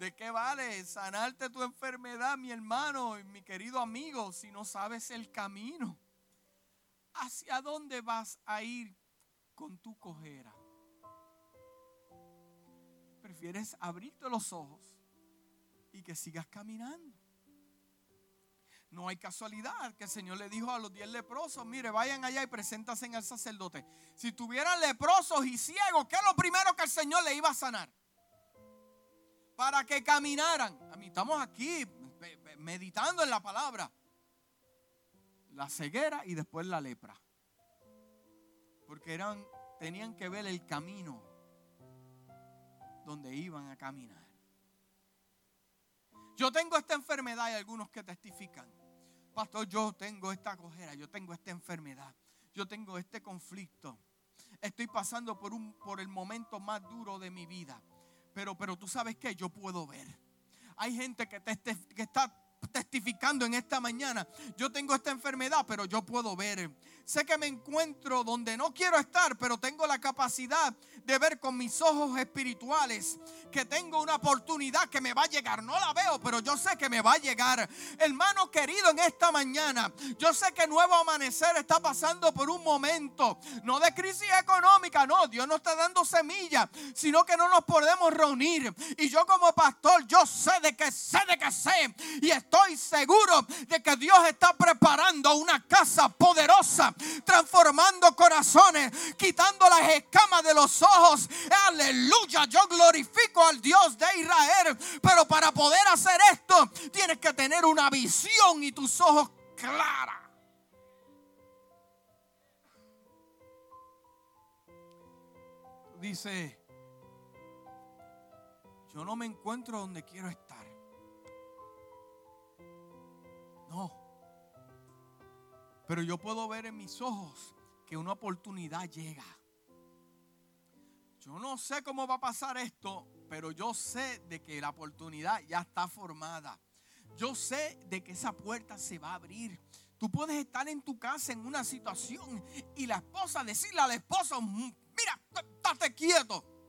¿De qué vale sanarte tu enfermedad, mi hermano y mi querido amigo, si no sabes el camino? ¿Hacia dónde vas a ir con tu cojera? Prefieres abrirte los ojos y que sigas caminando. No hay casualidad que el Señor le dijo a los diez leprosos, mire, vayan allá y preséntanse al sacerdote. Si tuvieran leprosos y ciegos, ¿qué es lo primero que el Señor le iba a sanar? Para que caminaran. Estamos aquí meditando en la palabra. La ceguera y después la lepra. Porque eran, tenían que ver el camino donde iban a caminar. Yo tengo esta enfermedad y algunos que testifican. Pastor, yo tengo esta cojera, yo tengo esta enfermedad, yo tengo este conflicto. Estoy pasando por, un, por el momento más duro de mi vida. Pero, pero tú sabes que yo puedo ver. Hay gente que, que está testificando en esta mañana. Yo tengo esta enfermedad, pero yo puedo ver. Sé que me encuentro donde no quiero estar, pero tengo la capacidad de ver con mis ojos espirituales que tengo una oportunidad que me va a llegar. No la veo, pero yo sé que me va a llegar. Hermano querido, en esta mañana, yo sé que Nuevo Amanecer está pasando por un momento, no de crisis económica, no, Dios no está dando semillas, sino que no nos podemos reunir. Y yo como pastor, yo sé de que sé de que sé y estoy estoy seguro de que Dios está preparando una casa poderosa, transformando corazones, quitando las escamas de los ojos. Aleluya, yo glorifico al Dios de Israel. Pero para poder hacer esto, tienes que tener una visión y tus ojos claras. Dice, yo no me encuentro donde quiero estar. No. Pero yo puedo ver en mis ojos que una oportunidad llega. Yo no sé cómo va a pasar esto, pero yo sé de que la oportunidad ya está formada. Yo sé de que esa puerta se va a abrir. Tú puedes estar en tu casa en una situación y la esposa decirle al esposo, mira, estate quieto.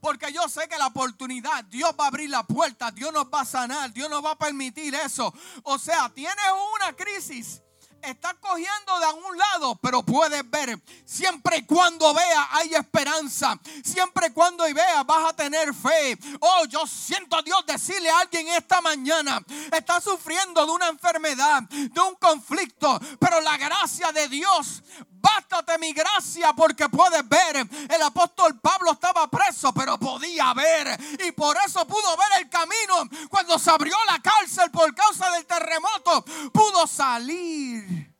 Porque yo sé que la oportunidad, Dios va a abrir la puerta, Dios nos va a sanar, Dios nos va a permitir eso. O sea, tienes una crisis está cogiendo de un lado, pero puedes ver, siempre y cuando vea hay esperanza, siempre y cuando vea vas a tener fe. Oh, yo siento a Dios decirle a alguien esta mañana, está sufriendo de una enfermedad, de un conflicto, pero la gracia de Dios bástate mi gracia porque puedes ver. El apóstol Pablo estaba preso, pero podía ver. Y por eso pudo ver el camino. Cuando se abrió la cárcel por causa del terremoto, pudo salir.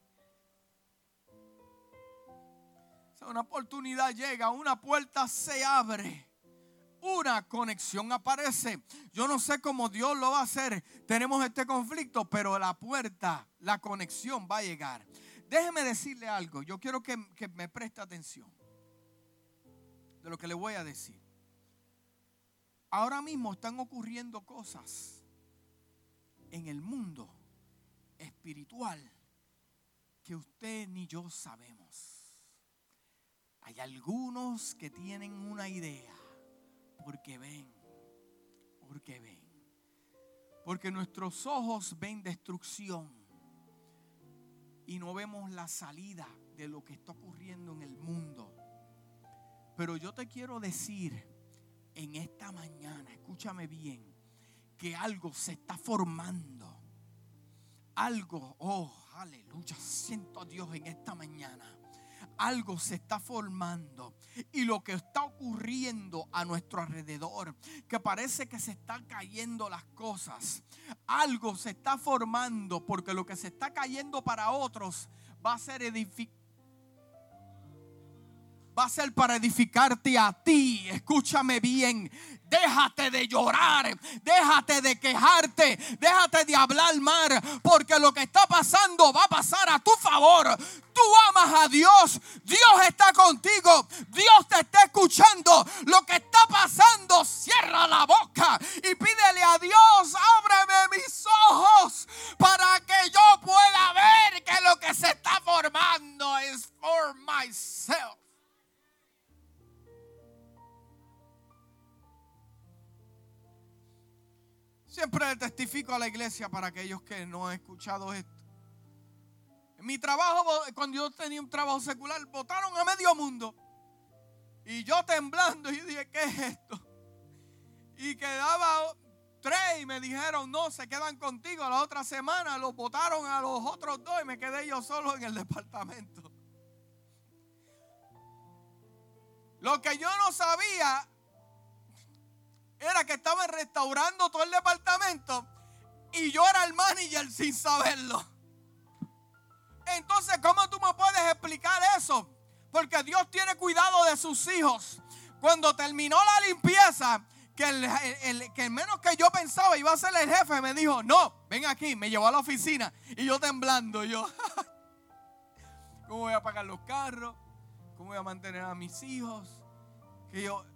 Una oportunidad llega, una puerta se abre una conexión aparece. Yo no sé cómo Dios lo va a hacer. Tenemos este conflicto, pero la puerta, la conexión va a llegar. Déjeme decirle algo. Yo quiero que, me preste atención de lo que le voy a decir. Ahora mismo están ocurriendo cosas en el mundo espiritual que usted ni yo sabemos. Hay algunos que tienen una idea porque ven, porque ven. Porque nuestros ojos ven destrucción y no vemos la salida de lo que está ocurriendo en el mundo. Pero yo te quiero decir en esta mañana, escúchame bien, que algo se está formando. Algo, oh, aleluya, siento a Dios en esta mañana algo se está formando y lo que está ocurriendo a nuestro alrededor, que parece que se están cayendo las cosas, algo se está formando porque lo que se está cayendo para otros va a ser edificado va a ser para edificarte a ti. Escúchame bien. Déjate de llorar, déjate de quejarte, déjate de hablar mal, porque lo que está pasando va a pasar a tu favor. Tú amas a Dios, Dios está contigo, Dios te está escuchando. Lo que está pasando, cierra la boca y pídele a Dios, ábreme mis ojos para que yo pueda ver que lo que se está formando es for myself. Siempre le testifico a la iglesia para aquellos que no han escuchado esto. En mi trabajo, cuando yo tenía un trabajo secular, votaron a medio mundo. Y yo temblando, y dije, ¿qué es esto? Y quedaba tres y me dijeron, no, se quedan contigo. La otra semana los votaron a los otros dos y me quedé yo solo en el departamento. Lo que yo no sabía era que estaban restaurando todo el departamento y yo era el manager sin saberlo. Entonces, ¿cómo tú me puedes explicar eso? Porque Dios tiene cuidado de sus hijos. Cuando terminó la limpieza, que el, que menos que yo pensaba iba a ser el jefe, me dijo, no, ven aquí, me llevó a la oficina. Y yo temblando, yo, ¿cómo voy a pagar los carros? ¿Cómo voy a mantener a mis hijos? Que yo,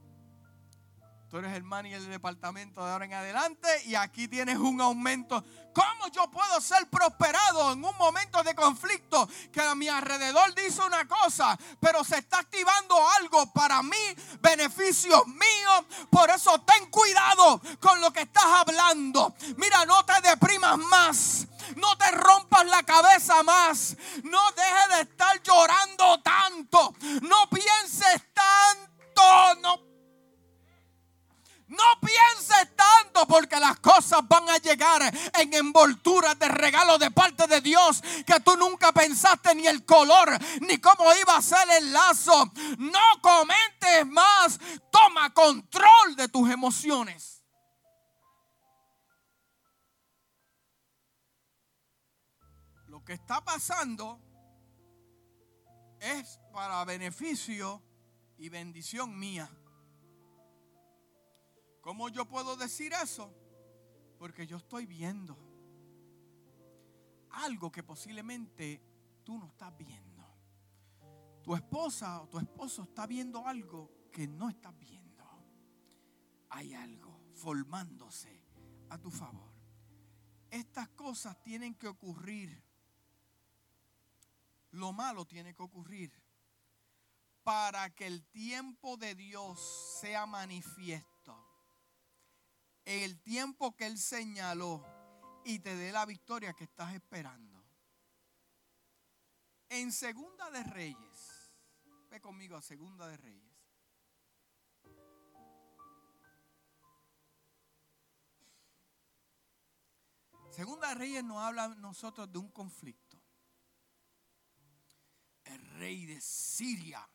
Tú eres el manager del departamento de ahora en adelante y aquí tienes un aumento. ¿Cómo yo puedo ser prosperado en un momento de conflicto que a mi alrededor dice una cosa, pero se está activando algo para mí, beneficios míos? Por eso ten cuidado con lo que estás hablando. Mira, no te deprimas más. No te rompas la cabeza más. No dejes de estar llorando tanto. No pienses tanto. No no pienses tanto porque las cosas van a llegar en envolturas de regalo de parte de Dios que tú nunca pensaste ni el color ni cómo iba a ser el lazo. No comentes más. Toma control de tus emociones. Lo que está pasando es para beneficio y bendición mía. ¿Cómo yo puedo decir eso? Porque yo estoy viendo algo que posiblemente tú no estás viendo. Tu esposa o tu esposo está viendo algo que no estás viendo. Hay algo formándose a tu favor. Estas cosas tienen que ocurrir. Lo malo tiene que ocurrir para que el tiempo de Dios sea manifiesto. El tiempo que Él señaló y te dé la victoria que estás esperando. En Segunda de Reyes, ve conmigo a Segunda de Reyes. Segunda de Reyes nos habla nosotros de un conflicto. El rey de Siria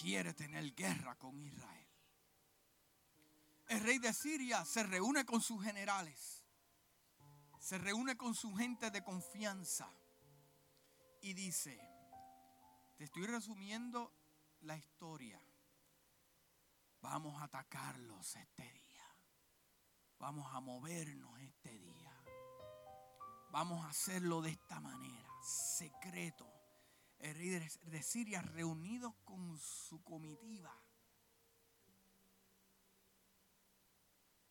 quiere tener guerra con Israel. El rey de Siria se reúne con sus generales, se reúne con su gente de confianza y dice, te estoy resumiendo la historia, vamos a atacarlos este día, vamos a movernos este día, vamos a hacerlo de esta manera, secreto. El rey de Siria reunidos con su comitiva.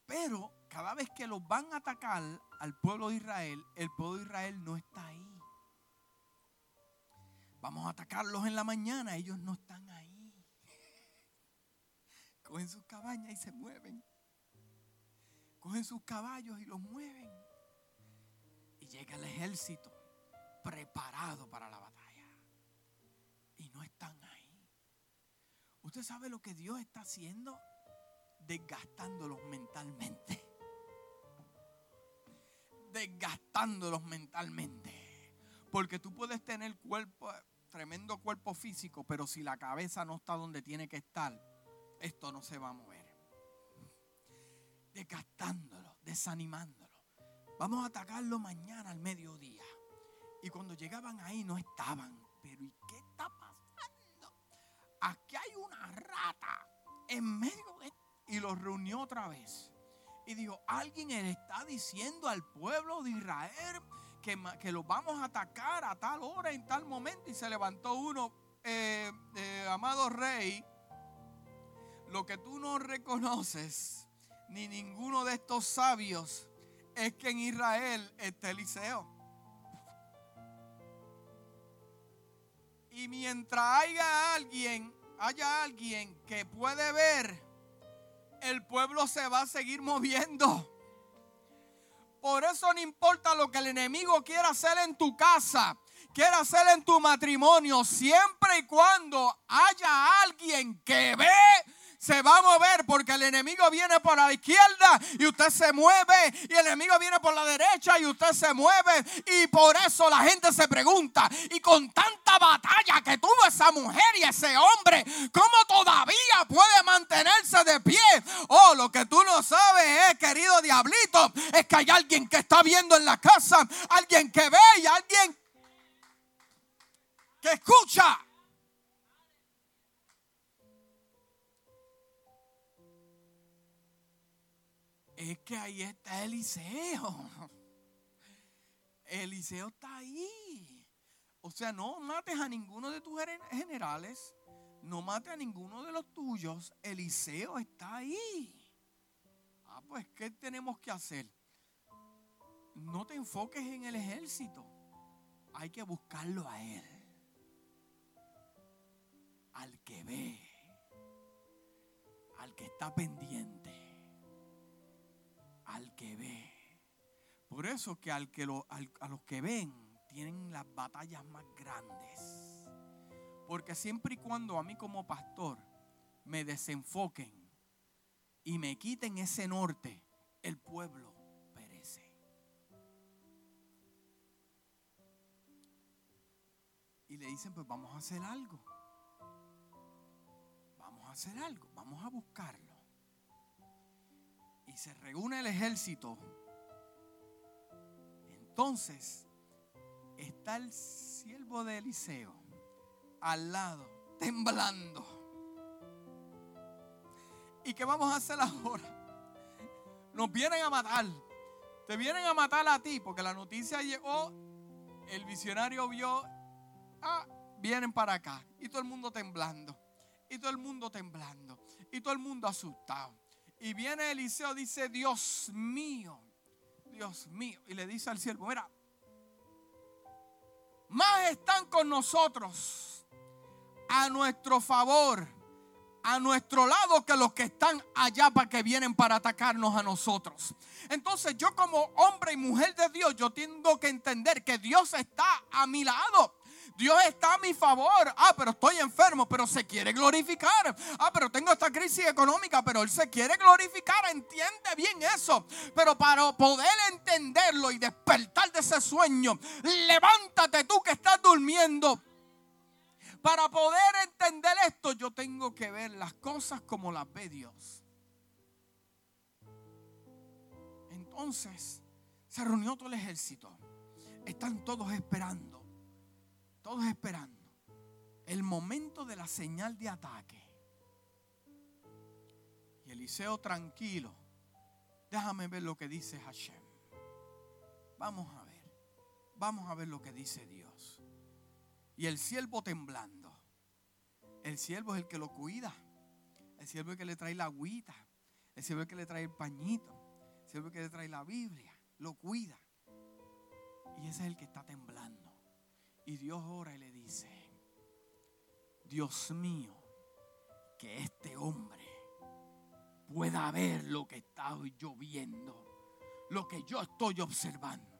Pero cada vez que los van a atacar al pueblo de Israel, el pueblo de Israel no está ahí. Vamos a atacarlos en la mañana, ellos no están ahí. Cogen sus cabañas y se mueven. Cogen sus caballos y los mueven. Y llega el ejército preparado para la batalla y no están ahí. ¿Usted sabe lo que Dios está haciendo? Desgastándolos mentalmente. Desgastándolos mentalmente. Porque tú puedes tener cuerpo, tremendo cuerpo físico, pero si la cabeza no está donde tiene que estar, esto no se va a mover. Desgastándolo, desanimándolo. Vamos a atacarlo mañana al mediodía. Y cuando llegaban ahí no estaban. Pero ¿y qué está aquí hay una rata en medio de... Y los reunió otra vez. Y dijo, alguien le está diciendo al pueblo de Israel que, que los vamos a atacar a tal hora, en tal momento. Y se levantó uno, eh, eh, amado rey, lo que tú no reconoces, ni ninguno de estos sabios, es que en Israel está Eliseo. Y mientras haya alguien, haya alguien que puede ver, el pueblo se va a seguir moviendo. Por eso no importa lo que el enemigo quiera hacer en tu casa, quiera hacer en tu matrimonio, siempre y cuando haya alguien que ve se va a mover porque el enemigo viene por la izquierda y usted se mueve y el enemigo viene por la derecha y usted se mueve y por eso la gente se pregunta y con tanta batalla que tuvo esa mujer y ese hombre, ¿cómo todavía puede mantenerse de pie? Oh, lo que tú no sabes, querido diablito, es que hay alguien que está viendo en la casa, alguien que ve y alguien que escucha. Es que ahí está Eliseo. Eliseo está ahí. O sea, no mates a ninguno de tus generales, no mates a ninguno de los tuyos. Eliseo está ahí. Ah, pues, ¿qué tenemos que hacer? No te enfoques en el ejército. Hay que buscarlo a él. Al que ve. Al que está pendiente al que ve. Por eso que, al que a los que ven tienen las batallas más grandes. Porque siempre y cuando a mí como pastor me desenfoquen y me quiten ese norte, el pueblo perece. Y le dicen, pues vamos a hacer algo. Vamos a hacer algo, vamos a buscarlo. Se reúne el ejército. Entonces está el siervo de Eliseo al lado, temblando. ¿Y qué vamos a hacer ahora? Nos vienen a matar. Te vienen a matar a ti porque la noticia llegó, el visionario vio, ah, vienen para acá. Y todo el mundo temblando. Y todo el mundo temblando. Y todo el mundo asustado. Y viene Eliseo, dice, Dios mío, Dios mío. Y le dice al siervo, mira, más están con nosotros a nuestro favor, a nuestro lado que los que están allá para que vienen para atacarnos a nosotros. Entonces yo como hombre y mujer de Dios, yo tengo que entender que Dios está a mi lado. Dios está a mi favor. Ah, pero estoy enfermo, pero se quiere glorificar. Ah, pero tengo esta crisis económica, pero Él se quiere glorificar. Entiende bien eso. Pero para poder entenderlo y despertar de ese sueño, levántate tú que estás durmiendo. Para poder entender esto, yo tengo que ver las cosas como las ve Dios. Entonces, se reunió todo el ejército. Están todos esperando todos esperando el momento de la señal de ataque. Y Eliseo tranquilo, déjame ver lo que dice Hashem. Vamos a ver, vamos a ver lo que dice Dios. Y el siervo temblando. El siervo es el que lo cuida. El siervo es el que le trae la agüita. El siervo es el que le trae el pañito. El siervo es el que le trae la Biblia. Lo cuida. Y ese es el que está temblando. Y Dios ora y le dice, Dios mío, que este hombre pueda ver lo que estoy yo viendo, lo que yo estoy observando.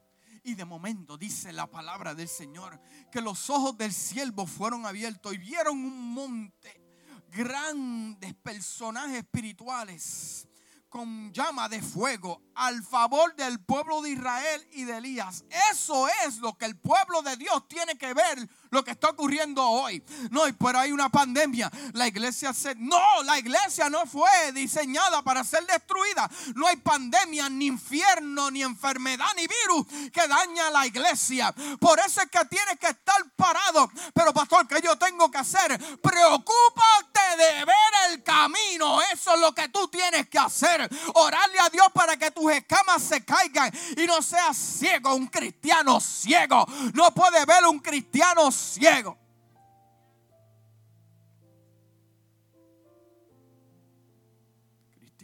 Y de momento dice la palabra del Señor que los ojos del siervo fueron abiertos y vieron un monte, grandes personajes espirituales con llama de fuego al favor del pueblo de Israel y de Elías. Eso es lo que el pueblo de Dios tiene que ver lo que está ocurriendo hoy. No, pero hay una pandemia. La iglesia se... No, la iglesia no fue diseñada para ser destruida. No hay pandemia, ni infierno, ni enfermedad, ni virus que daña a la iglesia. Por eso es que tienes que estar parado. Pero pastor, ¿qué yo tengo que hacer? Preocúpate de ver el camino. Eso es lo que tú tienes que hacer. Orarle a Dios para que tus escamas se caigan y no seas ciego, un cristiano ciego. No puede ver un cristiano ciego.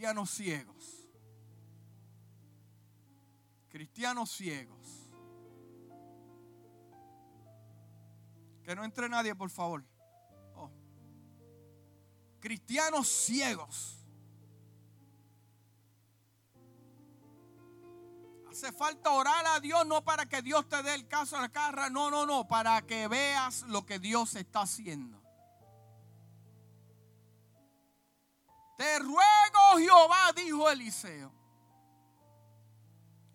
Cristianos ciegos. Cristianos ciegos. Que no entre nadie, por favor. Oh. Cristianos ciegos. Hace falta orar a Dios no para que Dios te dé el caso a la carra, no, no, no, para que veas lo que Dios está haciendo. Te ruego Jehová, dijo Eliseo.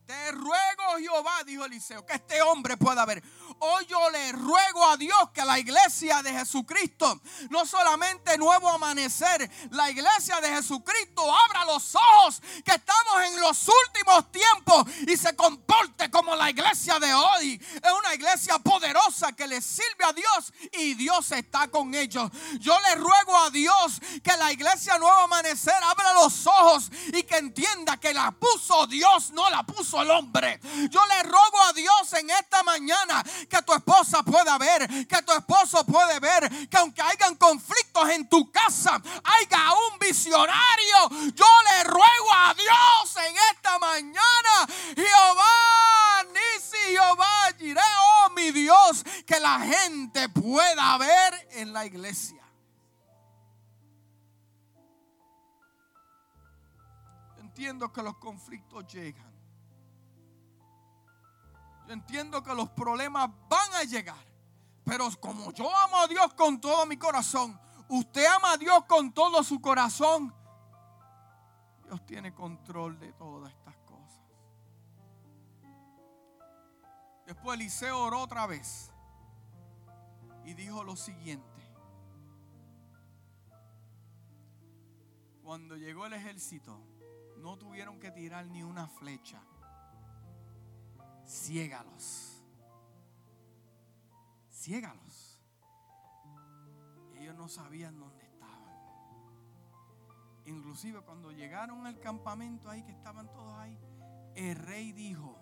Te ruego Jehová, dijo Eliseo, que este hombre pueda ver. Hoy yo le ruego a Dios que la iglesia de Jesucristo, no solamente nuevo amanecer, la iglesia de Jesucristo abra los ojos, que estamos en los últimos tiempos y se comporte como la iglesia de hoy. Es una iglesia poderosa que le sirve a Dios y Dios está con ellos. Yo le ruego a Dios que la iglesia nuevo amanecer abra los ojos y que entienda que la puso Dios, no la puso el hombre. Yo le ruego a Dios en esta mañana que tu esposa pueda ver, que tu esposo puede ver, que aunque hayan conflictos en tu casa, haya un visionario. Yo le ruego a Dios en esta mañana, Jehová, Nisi, Jehová, diré, oh mi Dios, que la gente pueda ver en la iglesia. Entiendo que los conflictos llegan. Yo entiendo que los problemas van a llegar. Pero como yo amo a Dios con todo mi corazón, usted ama a Dios con todo su corazón. Dios tiene control de todas estas cosas. Después Eliseo oró otra vez y dijo lo siguiente. Cuando llegó el ejército, no tuvieron que tirar ni una flecha. Ciégalos. Ciégalos. Ellos no sabían dónde estaban. Inclusive cuando llegaron al campamento ahí, que estaban todos ahí, el rey dijo,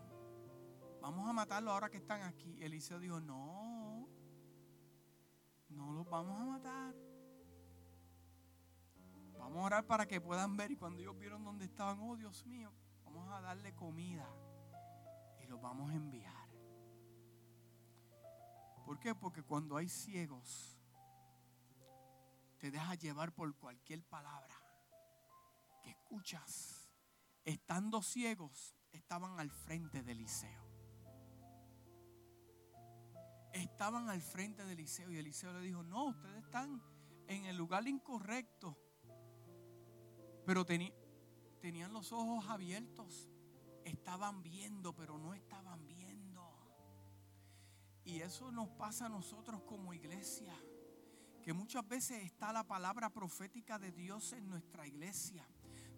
vamos a matarlos ahora que están aquí. Eliseo dijo, no, no los vamos a matar. Vamos a orar para que puedan ver. Y cuando ellos vieron dónde estaban, oh Dios mío, vamos a darle comida vamos a enviar. ¿Por qué? Porque cuando hay ciegos, te dejas llevar por cualquier palabra que escuchas. Estando ciegos, estaban al frente de Eliseo. Estaban al frente de Eliseo y Eliseo le dijo, no, ustedes están en el lugar incorrecto. Pero tenían los ojos abiertos. Estaban viendo, pero no estaban viendo. Y eso nos pasa a nosotros como iglesia. Que muchas veces está la palabra profética de Dios en nuestra iglesia.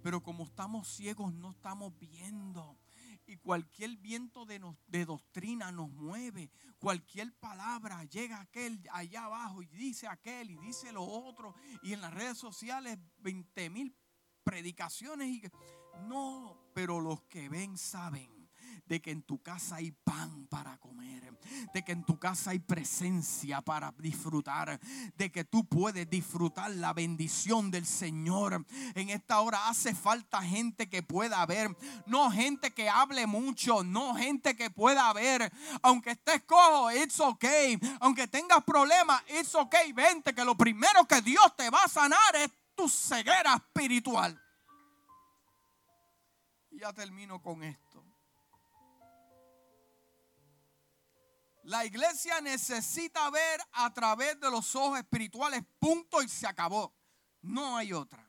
Pero como estamos ciegos, no estamos viendo y cualquier viento de, de, doctrina nos mueve, cualquier palabra llega aquel allá abajo y dice aquel y dice lo otro, y en las redes sociales 20 mil predicaciones no, pero los que ven saben de que en tu casa hay pan para comer, de que en tu casa hay presencia para disfrutar, de que tú puedes disfrutar la bendición del Señor. En esta hora hace falta gente que pueda ver, no gente que hable mucho, no gente que pueda ver, aunque estés cojo, it's okay, aunque tengas problemas, it's okay, vente que lo primero que Dios te va a sanar es tu ceguera espiritual. Ya termino con esto. La iglesia necesita ver a través de los ojos espirituales, punto y se acabó. No hay otra.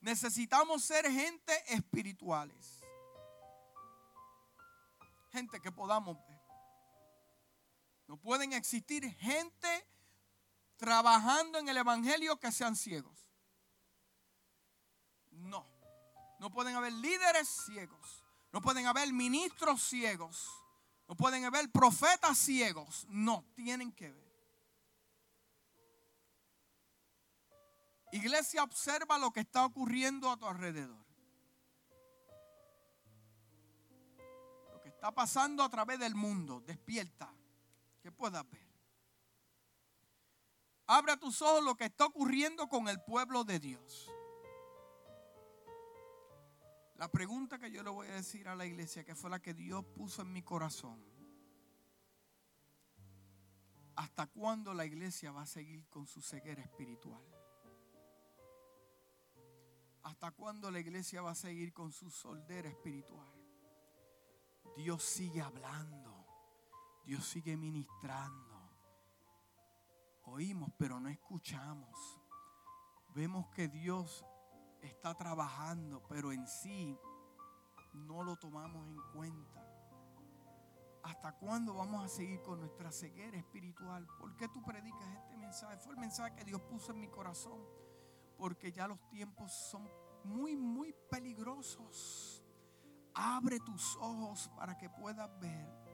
Necesitamos ser gente espirituales. Gente que podamos ver. No pueden existir gente trabajando en el Evangelio que sean ciegos. No. No pueden haber líderes ciegos. No pueden haber ministros ciegos. No pueden haber profetas ciegos. No, tienen que ver. Iglesia, observa lo que está ocurriendo a tu alrededor. Lo que está pasando a través del mundo. Despierta. Que puedas ver. Abre tus ojos lo que está ocurriendo con el pueblo de Dios. La pregunta que yo le voy a decir a la iglesia, que fue la que Dios puso en mi corazón. ¿Hasta cuándo la iglesia va a seguir con su ceguera espiritual? ¿Hasta cuándo la iglesia va a seguir con su soldera espiritual? Dios sigue hablando. Dios sigue ministrando. Oímos, pero no escuchamos. Vemos que Dios está trabajando, pero en sí no lo tomamos en cuenta. ¿Hasta cuándo vamos a seguir con nuestra ceguera espiritual? ¿Por qué tú predicas este mensaje? Fue el mensaje que Dios puso en mi corazón. Porque ya los tiempos son muy, muy peligrosos. Abre tus ojos para que puedas ver.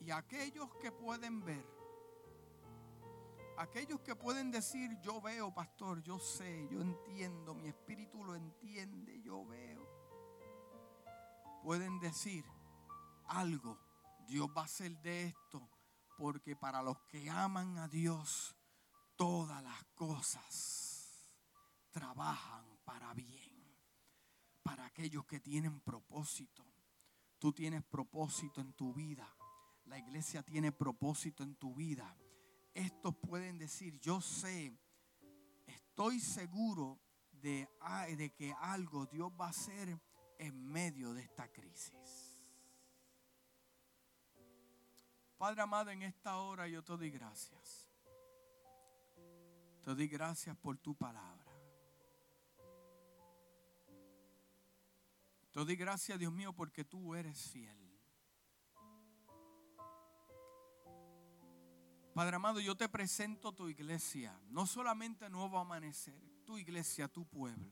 Y aquellos que pueden ver, aquellos que pueden decir, yo veo, pastor, yo sé, yo entiendo, mi espíritu lo entiende, yo veo. Pueden decir algo, Dios va a hacer de esto, porque para los que aman a Dios, todas las cosas trabajan para bien. Para aquellos que tienen propósito. Tú tienes propósito en tu vida. La iglesia tiene propósito en tu vida estos pueden decir, yo sé, estoy seguro ah, de, que algo Dios va a hacer en medio de esta crisis. Padre amado, en esta hora yo te doy gracias. Te doy gracias por tu palabra. Te doy gracias, Dios mío, porque tú eres fiel. Padre amado, yo te presento tu iglesia, no solamente Nuevo Amanecer, tu iglesia, tu pueblo.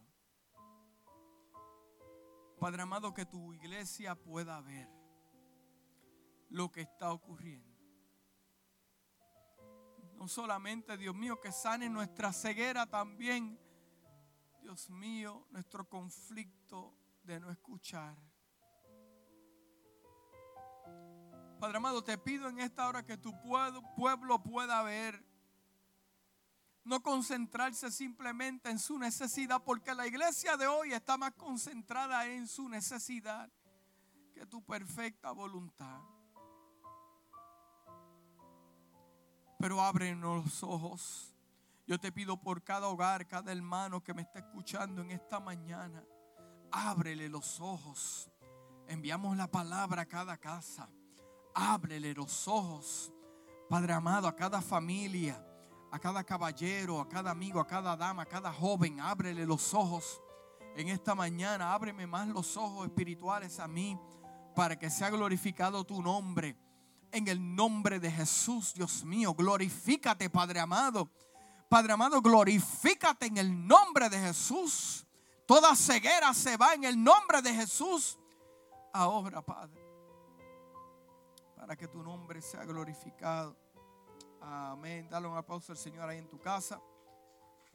Padre amado, que tu iglesia pueda ver lo que está ocurriendo. No solamente, Dios mío, que sane nuestra ceguera también, Dios mío, nuestro conflicto de no escuchar. Padre amado, te pido en esta hora que tu pueblo pueda ver. No concentrarse simplemente en su necesidad, porque la iglesia de hoy está más concentrada en su necesidad que tu perfecta voluntad. Pero ábrenos los ojos. Yo te pido por cada hogar, cada hermano que me está escuchando en esta mañana. Ábrele los ojos. Enviamos la palabra a cada casa. Ábrele los ojos. Padre amado, a cada familia, a cada caballero, a cada amigo, a cada dama, a cada joven. Ábrele los ojos. En esta mañana, ábreme más los ojos espirituales a mí para que sea glorificado tu nombre en el nombre de Jesús, Dios mío. Glorifícate, Padre amado. Padre amado, glorifícate en el nombre de Jesús. Toda ceguera se va en el nombre de Jesús. Ahora, Padre, para que tu nombre sea glorificado. Amén. Dale un aplauso al Señor ahí en tu casa.